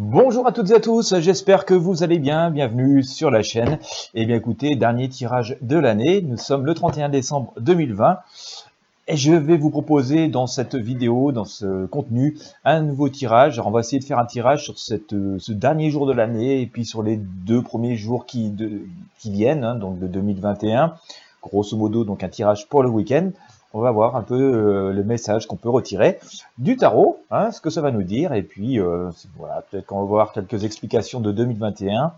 Bonjour à toutes et à tous, j'espère que vous allez bien, bienvenue sur la chaîne. Et bien écoutez, dernier tirage de l'année, nous sommes le 31 décembre 2020. Et je vais vous proposer dans cette vidéo, dans ce contenu, un nouveau tirage. Alors on va essayer de faire un tirage sur cette, ce dernier jour de l'année et puis sur les deux premiers jours qui, qui viennent, hein, donc de 2021. Grosso modo, donc un tirage pour le week-end on va voir un peu euh, le message qu'on peut retirer du tarot, hein, ce que ça va nous dire, et puis euh, voilà, peut-être qu'on va voir quelques explications de 2021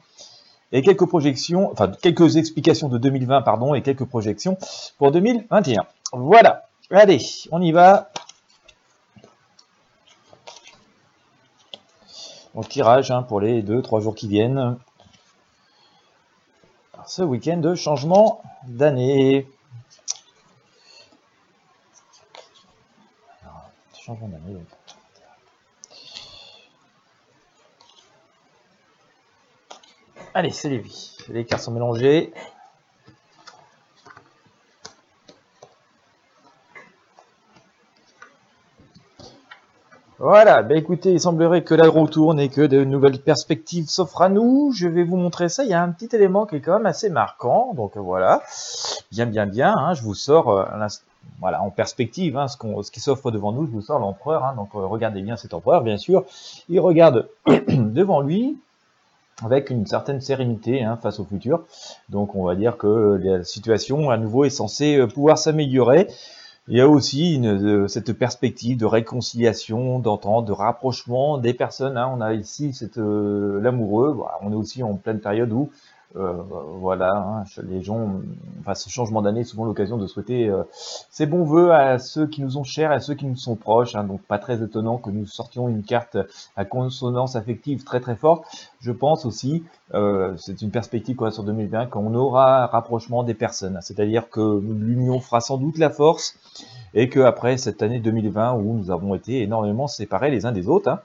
et quelques projections, enfin quelques explications de 2020 pardon et quelques projections pour 2021. Voilà, allez, on y va. On tirage hein, pour les 2-3 jours qui viennent. Ce week-end de changement d'année. Allez, c'est les vies. Les cartes sont mélangées. Voilà, ben écoutez, il semblerait que la roue tourne et que de nouvelles perspectives s'offrent à nous. Je vais vous montrer ça. Il y a un petit élément qui est quand même assez marquant. Donc voilà, bien, bien, bien. Hein, je vous sors euh, voilà, en perspective, hein, ce, ce, qui s'offre devant nous, je vous sors l'empereur, hein, donc euh, regardez bien cet empereur, bien sûr, il regarde devant lui avec une certaine sérénité hein, face au futur, donc on va dire que la situation à nouveau est censée euh, pouvoir s'améliorer, il y a aussi euh, cette perspective de réconciliation, d'entente, de rapprochement des personnes. On a ici l'amoureux. on est aussi en pleine période où euh, voilà, hein, les gens, enfin, ce changement d'année est souvent l'occasion de souhaiter euh, ces bons voeux à ceux qui nous sont chers, à ceux qui nous sont proches. Hein, donc, pas très étonnant que nous sortions une carte à consonance affective très très forte. Je pense aussi, euh, c'est une perspective quoi, sur 2020, qu'on aura un rapprochement des personnes. C'est-à-dire que l'union fera sans doute la force et que après cette année 2020 où nous avons été énormément séparés les uns des autres, hein,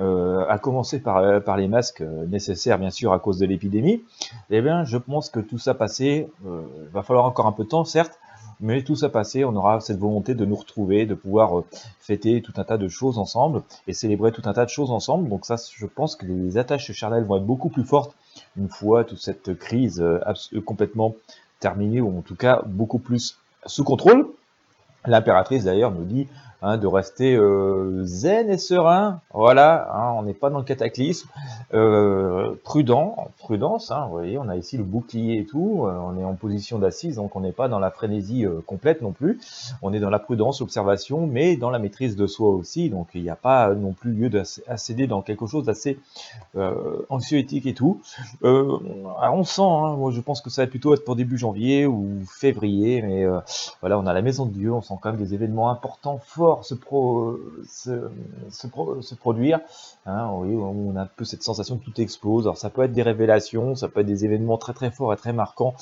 euh, à commencer par, euh, les masques euh, nécessaires bien sûr à cause de l'épidémie, eh bien je pense que tout ça passé, euh, va falloir encore un peu de temps certes, mais tout ça passé, on aura cette volonté de nous retrouver, de pouvoir fêter tout un tas de choses ensemble et célébrer tout un tas de choses ensemble. Donc ça, je pense que les attaches charnelles vont être beaucoup plus fortes une fois toute cette crise complètement terminée ou en tout cas beaucoup plus sous contrôle. L'impératrice d'ailleurs nous dit Hein, de rester euh, zen et serein. Voilà, hein, on n'est pas dans le cataclysme. Euh, prudent, prudence. Hein, vous voyez, on a ici le bouclier et tout. Euh, on est en position d'assise, donc on n'est pas dans la frénésie complète non plus. On est dans la prudence, l'observation, mais dans la maîtrise de soi aussi. Donc il n'y a pas non plus lieu d'accéder dans quelque chose d'assez anxiolytique et tout. on sent, moi je pense que ça va plutôt être pour début janvier ou février, mais voilà, on a la maison de Dieu, on sent quand même des événements importants, forts se, pro, se, se, produire. Hein, on a un peu cette sensation que tout explose. Alors ça peut être des révélations, ça peut être des événements très très forts et très marquants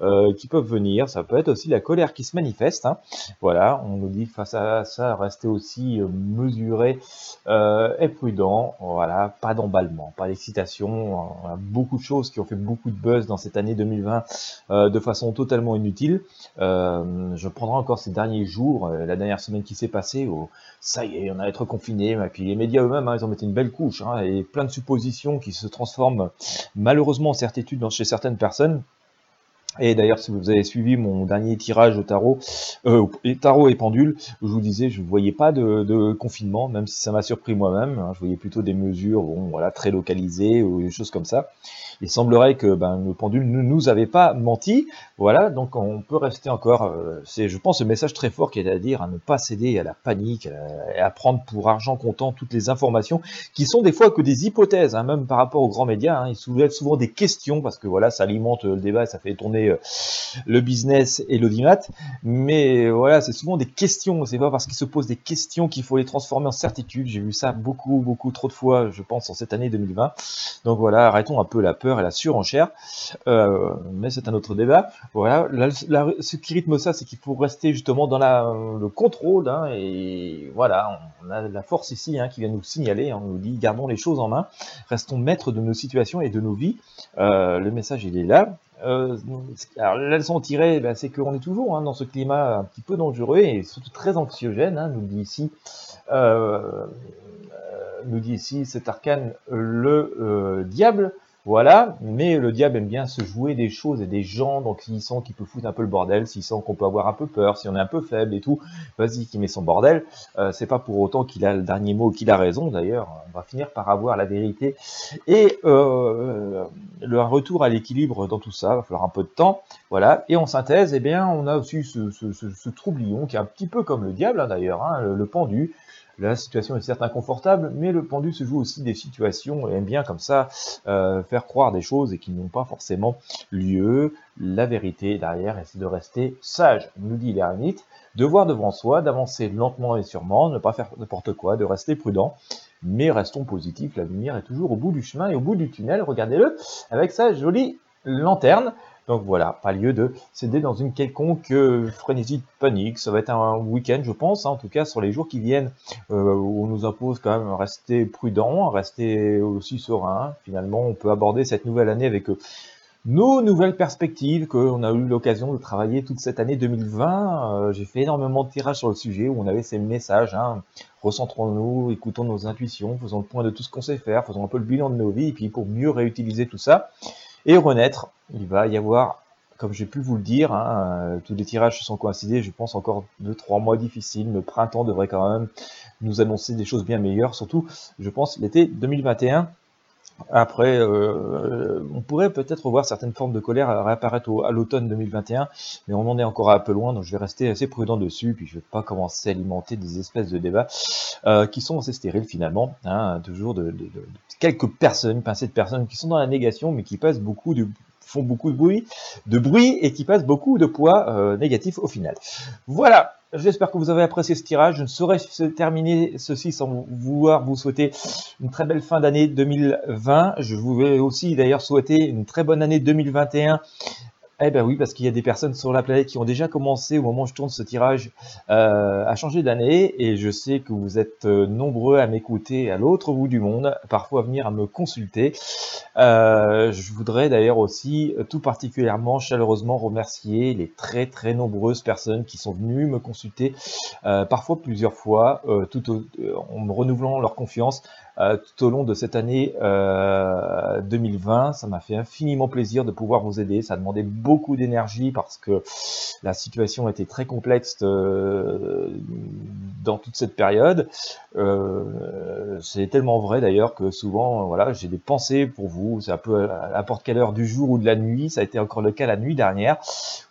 euh, qui peuvent venir. Ça peut être aussi la colère qui se manifeste. Hein. Voilà, on nous dit face à ça, rester aussi euh, mesuré euh, et prudent. Voilà, pas d'emballement, pas d'excitation. Beaucoup de choses qui ont fait beaucoup de buzz dans cette année 2020 euh, de façon totalement inutile. Je prendrai encore ces derniers jours, la dernière semaine qui s'est passée ça y est, on a être confiné. Et puis les médias eux-mêmes, hein, ils ont mis une belle couche hein, et plein de suppositions qui se transforment malheureusement en certitude chez certaines personnes. Et d'ailleurs, si vous avez suivi mon dernier tirage au tarot, euh, tarot et pendule, je vous disais, je ne voyais pas de, confinement, même si ça m'a surpris moi-même. Hein, je voyais plutôt des mesures, bon, voilà, très localisées ou des choses comme ça. Il semblerait que ben, le pendule ne nous avait pas menti. Voilà, donc on peut rester encore. Euh, c'est, je pense, un message très fort qui est à dire à ne pas céder à la panique et à prendre pour argent comptant toutes les informations qui sont des fois que des hypothèses, hein, même par rapport aux grands médias. Hein, ils soulèvent souvent des questions parce que voilà, ça alimente le débat, ça fait tourner euh, le business et l'audimat. Mais voilà, c'est souvent des questions. C'est pas parce qu'ils se posent des questions qu'il faut les transformer en certitude. J'ai vu ça beaucoup, beaucoup trop de fois, je pense, en cette année 2020. Donc voilà, arrêtons un peu la peur et la surenchère. Euh, mais c'est un autre débat. Voilà, ce qui rythme ça, c'est qu'il faut rester justement dans le contrôle. Hein, et voilà, on a la force ici hein, qui vient nous signaler. Hein, on nous dit gardons les choses en main, restons maîtres de nos situations et de nos vies. Euh, le message il est là. Euh, alors la leçon tirée, ben, c'est qu'on est toujours hein, dans ce climat un petit peu dangereux et surtout très anxiogène, hein, nous dit ici euh, nous dit ici cet arcane le euh, diable. Voilà, mais le diable aime bien se jouer des choses et des gens, donc s'il sent qu'il peut foutre un peu le bordel, s'il sent qu'on peut avoir un peu peur, si on est un peu faible et tout, vas-y qui met son bordel. Euh, c'est pas pour autant qu'il a le dernier mot, qu'il a raison d'ailleurs. On va finir par avoir la vérité et euh, le retour à l'équilibre dans tout ça. Va falloir un peu de temps, voilà. Et en synthèse, eh bien, on a aussi ce, troublion qui est un petit peu comme le diable hein, d'ailleurs, hein, le pendu la situation est certes inconfortable, mais le pendu se joue aussi des situations et aime bien comme ça euh, faire croire des choses et qui n'ont pas forcément lieu. La vérité derrière, c'est de rester sage, nous dit l'ermite, de voir devant soi, d'avancer lentement et sûrement, ne pas faire n'importe quoi, de rester prudent. Mais restons positifs, la lumière est toujours au bout du chemin et au bout du tunnel, regardez-le, avec sa jolie lanterne. Donc voilà, pas lieu de céder dans une quelconque euh, frénésie de panique. Ça va être un week-end, je pense, hein, en tout cas sur les jours qui viennent, euh, où on nous impose quand même rester prudent, rester aussi serein. Finalement, on peut aborder cette nouvelle année avec euh, nos nouvelles perspectives qu'on a eu l'occasion de travailler toute cette année 2020. J'ai fait énormément de tirages sur le sujet où on avait ces messages. Hein. Recentrons-nous, écoutons nos intuitions, faisons le point de tout ce qu'on sait faire, faisons un peu le bilan de nos vies, et puis pour mieux réutiliser tout ça et renaître. Il va y avoir, comme j'ai pu vous le dire, hein, euh, tous les tirages se sont coïncidés, je pense encore 2-3 mois difficiles. Le printemps devrait quand même nous annoncer des choses bien meilleures, surtout, je pense, l'été 2021. Après, euh, on pourrait peut-être voir certaines formes de colère réapparaître à l'automne 2021, mais on en est encore un peu loin, donc je vais rester assez prudent dessus, puis je vais pas commencer à alimenter des espèces de débats euh, qui sont assez stériles finalement, hein, toujours de, quelques personnes, pincées de personnes qui sont dans la négation, mais qui passent beaucoup de font beaucoup de bruit, de bruit et qui passent beaucoup de poids euh, négatif au final. Voilà, J'espère que vous avez apprécié ce tirage. Je ne saurais terminer ceci sans vouloir vous souhaiter une très belle fin d'année 2020. Je voulais aussi d'ailleurs souhaiter une très bonne année 2021 eh ben oui, parce qu'il y a des personnes sur la planète qui ont déjà commencé au moment où je tourne ce tirage euh, à changer d'année et je sais que vous êtes euh, nombreux à m'écouter à l'autre bout du monde, parfois à venir à me consulter. Euh, je voudrais d'ailleurs aussi tout particulièrement chaleureusement remercier les très très nombreuses personnes qui sont venues me consulter, parfois plusieurs fois, tout en me renouvelant leur confiance euh, tout au long de cette année euh, 2020. Ça m'a fait infiniment plaisir de pouvoir vous aider. Ça a demandé beaucoup d'énergie parce que la situation était très complexe euh, dans toute cette période. Euh, c'est tellement vrai d'ailleurs que souvent, voilà, j'ai des pensées pour vous. C'est un peu à n'importe quelle heure du jour ou de la nuit. Ça a été encore le cas la nuit dernière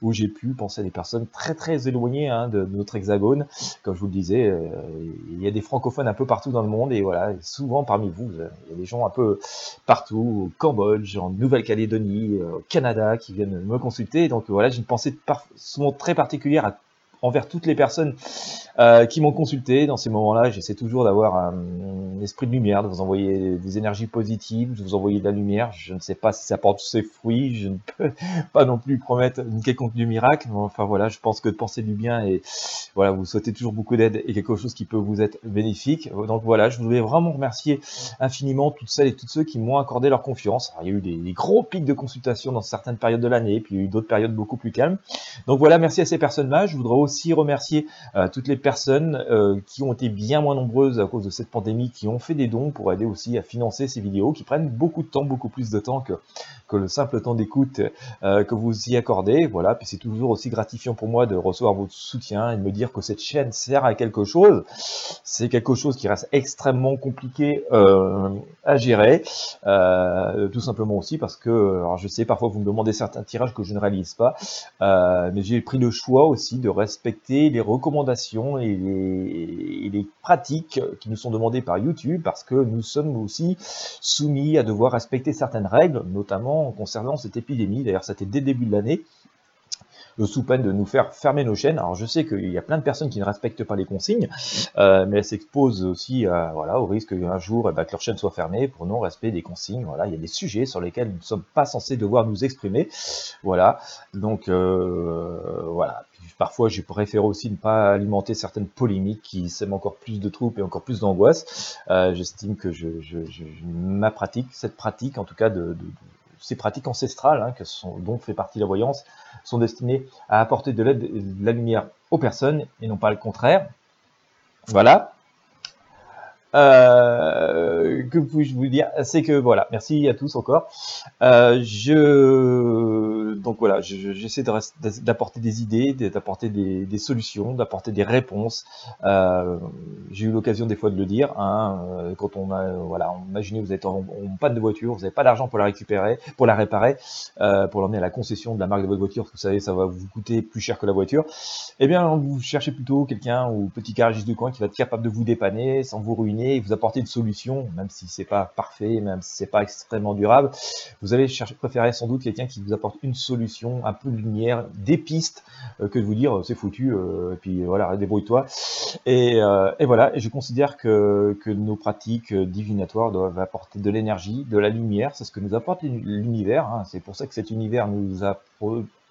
où j'ai pu penser à des personnes très très éloignées hein, de, notre hexagone. Comme je vous le disais, il y a des francophones un peu partout dans le monde et voilà, souvent parmi vous, il y a des gens un peu partout, au Cambodge, en Nouvelle-Calédonie, euh, au Canada, qui viennent me consulter. Donc voilà, j'ai une pensée souvent très particulière à envers toutes les personnes euh, qui m'ont consulté dans ces moments-là. J'essaie toujours d'avoir un, esprit de lumière, de vous envoyer des énergies positives, de vous envoyer de la lumière. Je ne sais pas si ça porte ses fruits, je ne peux pas non plus promettre une quelconque du miracle. Enfin voilà, je pense que de penser du bien et voilà, vous souhaitez toujours beaucoup d'aide et quelque chose qui peut vous être bénéfique. Donc voilà, je voulais vraiment remercier infiniment toutes celles et tous ceux qui m'ont accordé leur confiance. il y a eu des, des, gros pics de consultation dans certaines périodes de l'année, puis il y a eu d'autres périodes beaucoup plus calmes. Donc voilà, merci à ces personnes-là. Je voudrais aussi aussi remercier euh, toutes les personnes euh, qui ont été bien moins nombreuses à cause de cette pandémie, qui ont fait des dons pour aider aussi à financer ces vidéos, qui prennent beaucoup de temps, beaucoup plus de temps que, que le simple temps d'écoute euh, que vous y accordez. Voilà, puis c'est toujours aussi gratifiant pour moi de recevoir votre soutien et de me dire que cette chaîne sert à quelque chose. C'est quelque chose qui reste extrêmement compliqué à gérer, tout simplement aussi parce que, alors je sais parfois vous me demandez certains tirages que je ne réalise pas, mais j'ai pris le choix aussi de rester les recommandations et les, pratiques qui nous sont demandées par YouTube parce que nous sommes aussi soumis à devoir respecter certaines règles, notamment concernant cette épidémie. D'ailleurs, c'était dès le début de l'année sous peine de nous faire fermer nos chaînes. Alors je sais qu'il y a plein de personnes qui ne respectent pas les consignes, euh, mais elles s'exposent aussi voilà, au risque qu'un jour eh ben, que leur chaîne soit fermée pour non-respect des consignes. Voilà, il y a des sujets sur lesquels nous ne sommes pas censés devoir nous exprimer. Voilà, donc euh, voilà. Parfois, j'ai préféré aussi ne pas alimenter certaines polémiques qui sèment encore plus de troubles et encore plus d'angoisse. Euh, j'estime que je, ma pratique, cette pratique en tout cas ces pratiques ancestrales, hein, sont, dont fait partie la voyance, sont destinées à apporter de l'aide de la lumière aux personnes et non pas le contraire. Voilà. Euh, que puis-je vous dire? C'est que voilà, merci à tous encore. Euh, je donc voilà, j'essaie d'apporter des idées, d'apporter des, solutions, d'apporter des réponses. Euh, j'ai eu l'occasion des fois de le dire. Hein, euh, quand on a voilà, imaginez vous êtes en, panne de voiture, vous n'avez pas d'argent pour la récupérer, pour la réparer, euh, pour l'emmener à la concession de la marque de votre voiture. Vous savez, ça va vous coûter plus cher que la voiture. Eh bien, vous cherchez plutôt quelqu'un ou petit garagiste du coin qui va être capable de vous dépanner sans vous ruiner vous apporter une solution, même si c'est pas parfait, même si c'est pas extrêmement durable. Vous allez chercher, préférer sans doute quelqu'un qui vous apporte une solution, un peu de lumière, des pistes, euh, que de vous dire c'est foutu, euh, et puis voilà, débrouille-toi. Et, euh, et, voilà, je considère que, nos pratiques divinatoires doivent apporter de l'énergie, de la lumière, c'est ce que nous apporte l'univers. Hein. C'est pour ça que cet univers nous a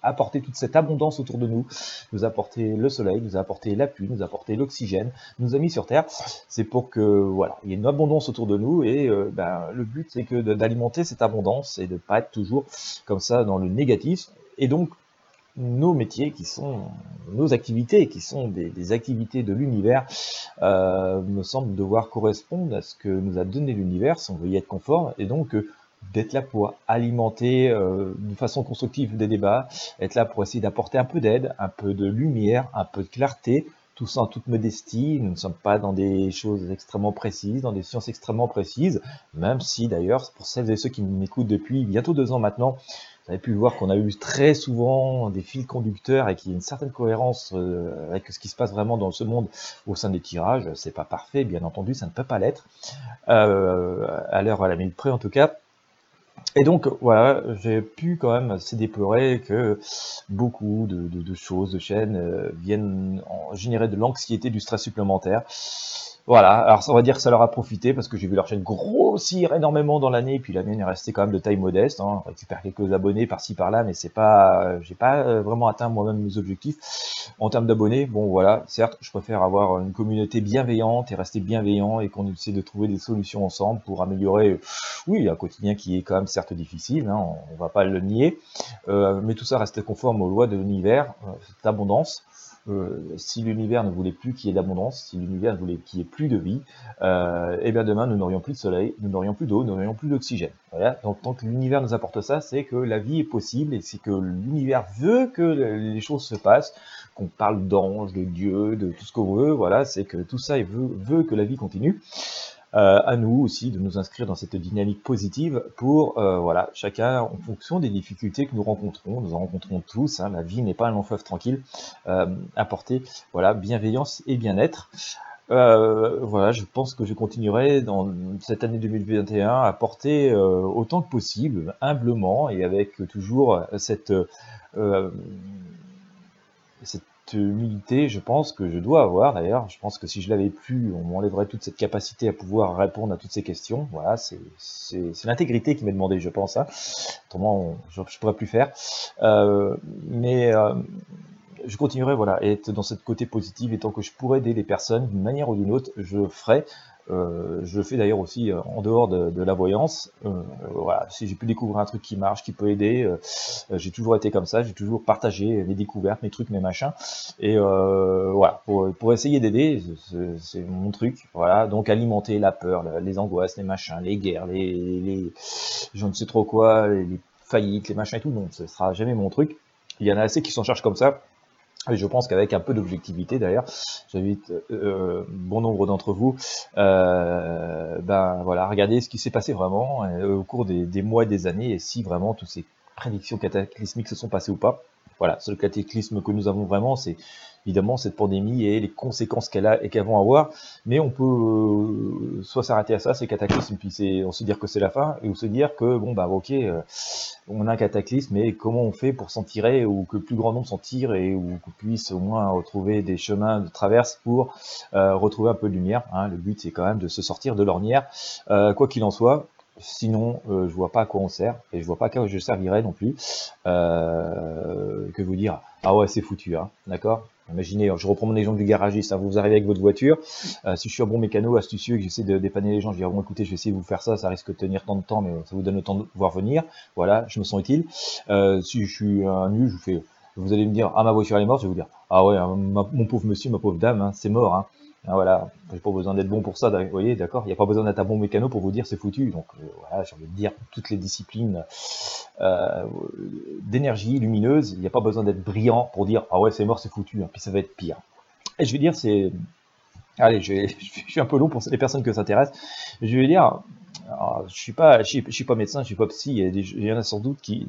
apporter toute cette abondance autour de nous, nous apporter le soleil, nous apporter la pluie, nous apporter l'oxygène, nous a mis sur Terre. C'est pour que voilà, il y ait une abondance autour de nous et euh, ben, le but c'est que d'alimenter cette abondance et de pas être toujours comme ça dans le négatif. Et donc nos métiers qui sont nos activités, qui sont des, activités de l'univers, euh, me semblent devoir correspondre à ce que nous a donné l'univers, si on veut y être conforme, et donc euh, d'être là pour alimenter euh, de façon constructive des débats, être là pour essayer d'apporter un peu d'aide, un peu de lumière, un peu de clarté, tout ça en toute modestie. Nous ne sommes pas dans des choses extrêmement précises, dans des sciences extrêmement précises, même si d'ailleurs, pour celles et ceux qui m'écoutent depuis bientôt deux ans maintenant, vous avez pu voir qu'on a eu très souvent des fils conducteurs et qu'il y a une certaine cohérence euh, avec ce qui se passe vraiment dans ce monde au sein des tirages. C'est pas parfait, bien entendu, ça ne peut pas l'être. Euh, à l'heure à la minute près, en tout cas. Et donc voilà, j'ai pu quand même assez déplorer que beaucoup de, choses, de chaînes euh, viennent générer de l'anxiété, du stress supplémentaire. Voilà, alors on va dire que ça leur a profité parce que j'ai vu leur chaîne grossir énormément dans l'année, puis la mienne est restée quand même de taille modeste. Hein. On récupère quelques abonnés par-ci par-là, mais c'est pas, j'ai pas euh, vraiment atteint moi-même mes objectifs en termes d'abonnés. Bon voilà, certes, je préfère avoir une communauté bienveillante et rester bienveillant et qu'on essaie de trouver des solutions ensemble pour améliorer, oui, un quotidien qui est quand même certes difficile, hein, on, va pas le nier, euh, mais tout ça reste conforme aux lois de l'univers, euh, cette abondance. Euh, si l'univers ne voulait plus qu'il y ait d'abondance, si l'univers voulait qu'il y ait plus de vie, euh, et eh bien demain nous n'aurions plus de soleil, nous n'aurions plus d'eau, nous n'aurions plus d'oxygène. Voilà. Donc tant que l'univers nous apporte ça, c'est que la vie est possible et c'est que l'univers veut que les choses se passent, qu'on parle d'ange, de Dieu, de tout ce qu'on veut. Voilà, c'est que tout ça veut, veut que la vie continue. Euh, à nous aussi de nous inscrire dans cette dynamique positive pour, euh, voilà, chacun en fonction des difficultés que nous rencontrons, nous en rencontrons tous, hein, la vie n'est pas un long fleuve tranquille, euh, apporter, voilà, bienveillance et bien-être. voilà, je pense que je continuerai dans cette année 2021 à porter autant que possible, humblement et avec toujours cette humilité, je pense que je dois avoir d'ailleurs. Je pense que si je l'avais plus, on m'enlèverait toute cette capacité à pouvoir répondre à toutes ces questions. Voilà, c'est l'intégrité qui m'est demandé, je pense. Hein. Autrement, je pourrais plus faire. Euh, mais euh, je continuerai voilà, être dans cette côté positif et tant que je pourrais aider les personnes d'une manière ou d'une autre, je ferai. Euh, je fais d'ailleurs aussi euh, en dehors de, la voyance. Euh, voilà, si j'ai pu découvrir un truc qui marche, qui peut aider, j'ai toujours été comme ça. J'ai toujours partagé mes découvertes, mes trucs, mes machins. Et voilà, pour, pour essayer d'aider, c'est mon truc. Voilà, donc alimenter la peur, les angoisses, les machins, les guerres, les, les je ne sais trop quoi, les, les faillites, les machins et tout. Non, ce sera jamais mon truc. Il y en a assez qui s'en chargent comme ça. Et je pense qu'avec un peu d'objectivité d'ailleurs, j'invite euh, euh, bon nombre d'entre vous, euh, ben voilà, regarder ce qui s'est passé vraiment euh, au cours des, des, mois et des années, et si vraiment toutes ces prédictions cataclysmiques se sont passées ou pas. Voilà, le cataclysme que nous avons vraiment, c'est évidemment cette pandémie et les conséquences qu'elle a et qu'elles vont avoir. Mais on peut euh, soit s'arrêter à ça, c'est cataclysme, puis on se dire que c'est la fin, et ou se dire que bon bah ok, euh, on a un cataclysme, mais comment on fait pour s'en tirer ou que le plus grand nombre s'en tire et ou qu'on puisse au moins retrouver des chemins de traverse pour euh, retrouver un peu de lumière. Hein. Le but c'est quand même de se sortir de l'ornière, quoi qu'il en soit. Sinon, je vois pas à quoi on sert, et je vois pas à quoi je servirais non plus. Que vous dire? Ah ouais, c'est foutu, hein, d'accord? Imaginez, je reprends mon exemple du garagiste, hein, vous arrivez avec votre voiture, euh, si je suis un bon mécano, astucieux, que j'essaie de dépanner les gens, je dis, bon écoutez, je vais essayer de vous faire ça, ça risque de tenir tant de temps, mais ça vous donne le temps de voir venir, voilà, je me sens utile. si je suis un nu, je vous fais, vous allez me dire, ah ma voiture elle est morte, je vais vous dire, ah ouais, hein, mon pauvre monsieur, ma pauvre dame, hein, c'est mort, hein. Ah, voilà, j'ai pas besoin d'être bon pour ça, vous voyez, d'accord Il n'y a pas besoin d'être un bon mécano pour vous dire c'est foutu. Donc euh, voilà, j'ai envie de dire toutes les disciplines euh, d'énergie lumineuse, il n'y a pas besoin d'être brillant pour dire ah ouais c'est mort, c'est foutu, hein, puis ça va être pire. Et je vais dire c'est, allez, je, suis un peu long pour les personnes que ça intéresse. Je vais dire, je suis pas, je suis, pas médecin, je suis pas psy. Il y, en a sans doute qui,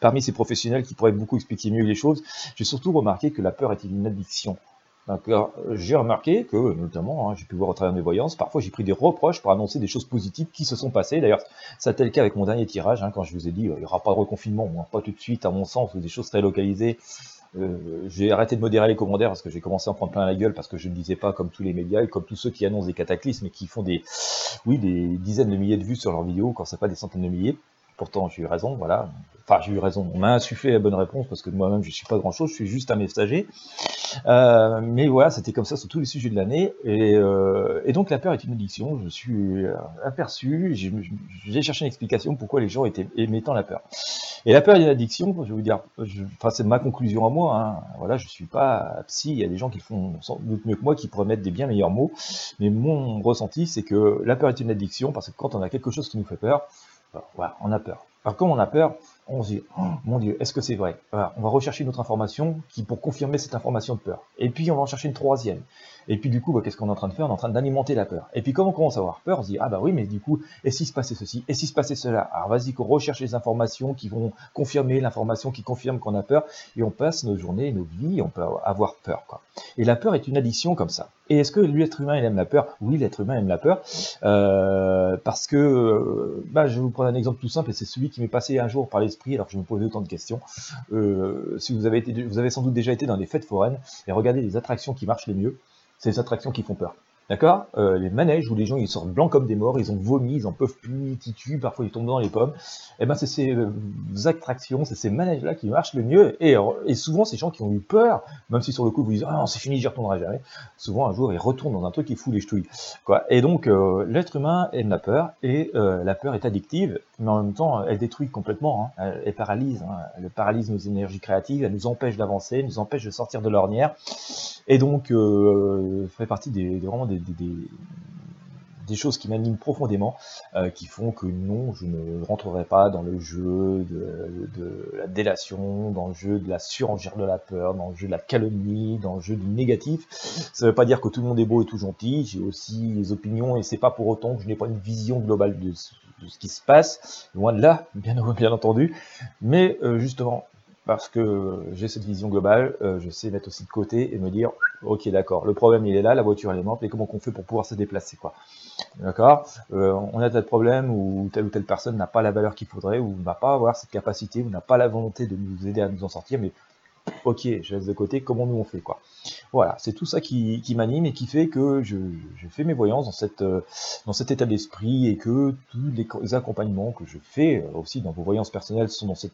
parmi ces professionnels, qui pourraient beaucoup expliquer mieux les choses. J'ai surtout remarqué que la peur est une addiction. J'ai remarqué que, notamment, hein, j'ai pu voir au travers de mes voyances, parfois j'ai pris des reproches pour annoncer des choses positives qui se sont passées. D'ailleurs, ça a été le cas avec mon dernier tirage, hein, quand je vous ai dit, euh, il n'y aura pas de reconfinement, moi, pas tout de suite, à mon sens, ou des choses très localisées. Euh, j'ai arrêté de modérer les commentaires parce que j'ai commencé à en prendre plein la gueule parce que je ne disais pas comme tous les médias et comme tous ceux qui annoncent des cataclysmes et qui font des, oui, des dizaines de milliers de vues sur leurs vidéos quand c'est pas des centaines de milliers. Pourtant, j'ai eu raison, voilà. Enfin, j'ai eu raison. On m'a insufflé la bonne réponse parce que moi-même, je suis pas grand-chose, je suis juste un messager. Euh, mais voilà, c'était comme ça sur tous les sujets de l'année. Et, euh, donc, la peur est une addiction. Je suis aperçu, j'ai cherché une explication pourquoi les gens étaient émettant la peur. Et la peur est une addiction, je vais vous dire, enfin, c'est ma conclusion à moi. Hein. Voilà, je suis pas psy. Il y a des gens qui font sans doute mieux que moi, qui pourraient mettre des bien meilleurs mots. Mais mon ressenti, c'est que la peur est une addiction parce que quand on a quelque chose qui nous fait peur, voilà, on a peur. Alors comme on a peur, on se dit, oh, mon Dieu, est-ce que c'est vrai? On va rechercher une autre information qui pour confirmer cette information de peur. Et puis on va en chercher une troisième. Et puis du coup, bah, qu'est-ce qu'on est en train de faire? On est en train d'alimenter la peur. Et puis quand on commence à avoir peur, on se dit, ah bah oui, mais du coup, et si se passait ceci? Et si se passait cela? Alors vas-y, qu'on recherche les informations qui vont confirmer l'information qui confirme qu'on a peur. Et on passe nos journées, nos vies, on peut avoir peur. Et la peur est une addition comme ça. Et est-ce que l'être humain il aime la peur? Oui, l'être humain aime la peur. Euh, parce que, euh, bah, je vais vous prendre un exemple tout simple, et c'est celui qui m'est passé un jour par alors que je me posais autant de questions. Euh, si vous avez, été, vous avez sans doute déjà été dans des fêtes foraines, et regardez les attractions qui marchent les mieux, c'est les attractions qui font peur. D'accord? Euh, Les manèges où les gens ils sortent blancs comme des morts, ils ont vomi, ils en peuvent plus, ils tituent, parfois ils tombent dans les pommes. Et eh ben c'est ces euh, attractions, c'est ces manèges-là qui marchent le mieux. Et, et, souvent ces gens qui ont eu peur, même si sur le coup vous disent ah non c'est fini, j'y retournerai jamais. Souvent un jour ils retournent dans un truc qui fout les ch'touilles. Et donc euh, l'être humain aime la peur et la peur est addictive, mais en même temps elle détruit complètement, hein. elle, paralyse, hein. elle paralyse nos énergies créatives, elle nous empêche d'avancer, nous empêche de sortir de l'ornière. Et donc fait partie vraiment des des, choses qui m'animent profondément, euh, qui font que non, je ne rentrerai pas dans le jeu de, la délation, dans le jeu de la surenchère de la peur, dans le jeu de la calomnie, dans le jeu du négatif. Ça ne veut pas dire que tout le monde est beau et tout gentil, j'ai aussi les opinions, et c'est pas pour autant que je n'ai pas une vision globale de, ce qui se passe, loin de là, bien, bien entendu, mais euh, justement, parce que j'ai cette vision globale, euh, je sais mettre aussi de côté et me dire, ok d'accord, le problème il est là, la voiture elle est morte, et comment qu'on fait pour pouvoir se déplacer quoi. D'accord? Euh, On a tel problème où telle ou telle personne n'a pas la valeur qu'il faudrait, ou n'a pas avoir cette capacité, ou n'a pas la volonté de nous aider à nous en sortir, mais ok, je laisse de côté, comment nous on fait quoi? Voilà, c'est tout ça qui, m'anime et qui fait que je, fais mes voyances dans, cette, euh, dans cet état d'esprit et que tous les accompagnements que je fais aussi dans vos voyances personnelles sont dans cette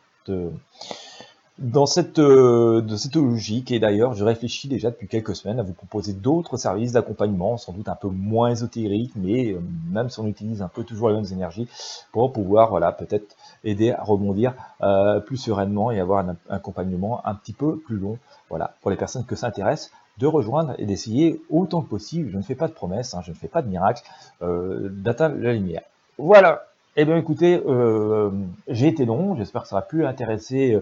dans cette, euh, de cette logique, et d'ailleurs, je réfléchis déjà depuis quelques semaines à vous proposer d'autres services d'accompagnement, sans doute un peu moins ésotériques, mais euh, même si on utilise un peu toujours les mêmes énergies, pour pouvoir, voilà, peut-être aider à rebondir euh, plus sereinement et avoir un, accompagnement un petit peu plus long, voilà, pour les personnes que ça intéresse, de rejoindre et d'essayer autant que possible, je ne fais pas de promesses, hein, je ne fais pas de miracle, d'atteindre la lumière. Voilà, eh bien écoutez, euh, j'ai été long, j'espère que ça va pu intéresser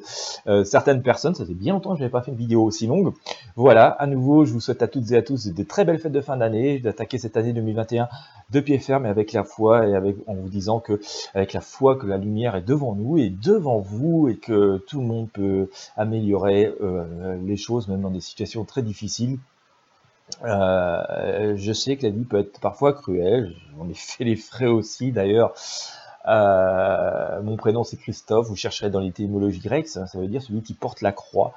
euh, certaines personnes, ça fait bien longtemps que je n'avais pas fait une vidéo aussi longue. Voilà, à nouveau, je vous souhaite à toutes et à tous des très belles fêtes de fin d'année, d'attaquer cette année 2021 de pied ferme et avec la foi et avec en vous disant que avec la foi que la lumière est devant nous et devant vous et que tout le monde peut améliorer euh, les choses même dans des situations très difficiles. je sais que la vie peut être parfois cruelle, j'en ai fait les frais aussi d'ailleurs euh, mon prénom c'est Christophe, vous chercherez dans l'étymologie grecque, ça, veut dire celui qui porte la croix.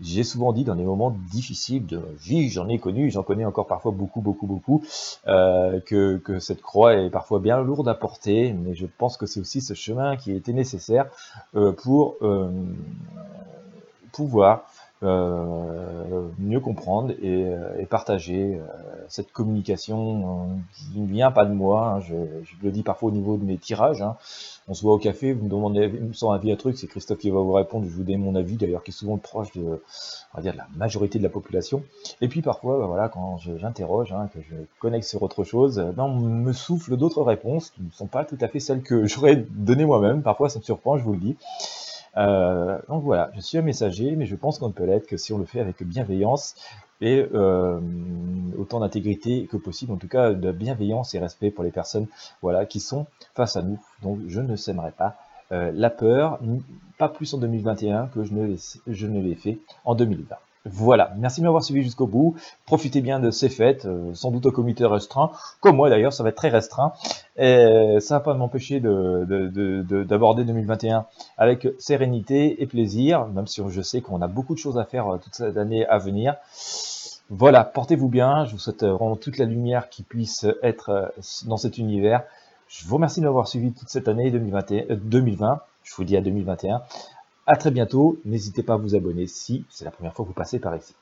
J'ai souvent dit dans des moments difficiles de vie, j'en ai connu, j'en connais encore parfois beaucoup, beaucoup, beaucoup, euh, que, cette croix est parfois bien lourde à porter, mais je pense que c'est aussi ce chemin qui était nécessaire euh, pour pouvoir mieux comprendre et, et partager cette communication qui ne vient pas de moi. Hein. Je, le dis parfois au niveau de mes tirages. Hein. On se voit au café, vous me demandez son avis à truc, c'est Christophe qui va vous répondre. Je vous donne mon avis d'ailleurs qui est souvent proche de, on va dire, de la majorité de la population. Et puis parfois, bah, voilà, quand j'interroge, hein, que je connecte sur autre chose, on me souffle d'autres réponses qui ne sont pas tout à fait celles que j'aurais données moi-même. Parfois, ça me surprend, je vous le dis. Euh, donc voilà, je suis un messager, mais je pense qu'on ne peut l'être que si on le fait avec bienveillance et euh, autant d'intégrité que possible, en tout cas de bienveillance et respect pour les personnes voilà, qui sont face à nous. Donc je ne sèmerai pas euh, la peur, pas plus en 2021 que je ne, je ne l'ai fait en 2020. Voilà, merci de m'avoir suivi jusqu'au bout. Profitez bien de ces fêtes, euh, sans doute au comité restreint, comme moi d'ailleurs, ça va être très restreint. Et ça va pas m'empêcher d'aborder de, de, 2021 avec sérénité et plaisir, même si je sais qu'on a beaucoup de choses à faire euh, toute cette année à venir. Voilà, portez-vous bien, je vous souhaite vraiment toute la lumière qui puisse être euh, dans cet univers. Je vous remercie de m'avoir suivi toute cette année 2021, 2020, je vous dis à 2021. À très bientôt. N'hésitez pas à vous abonner si c'est la première fois que vous passez par ici.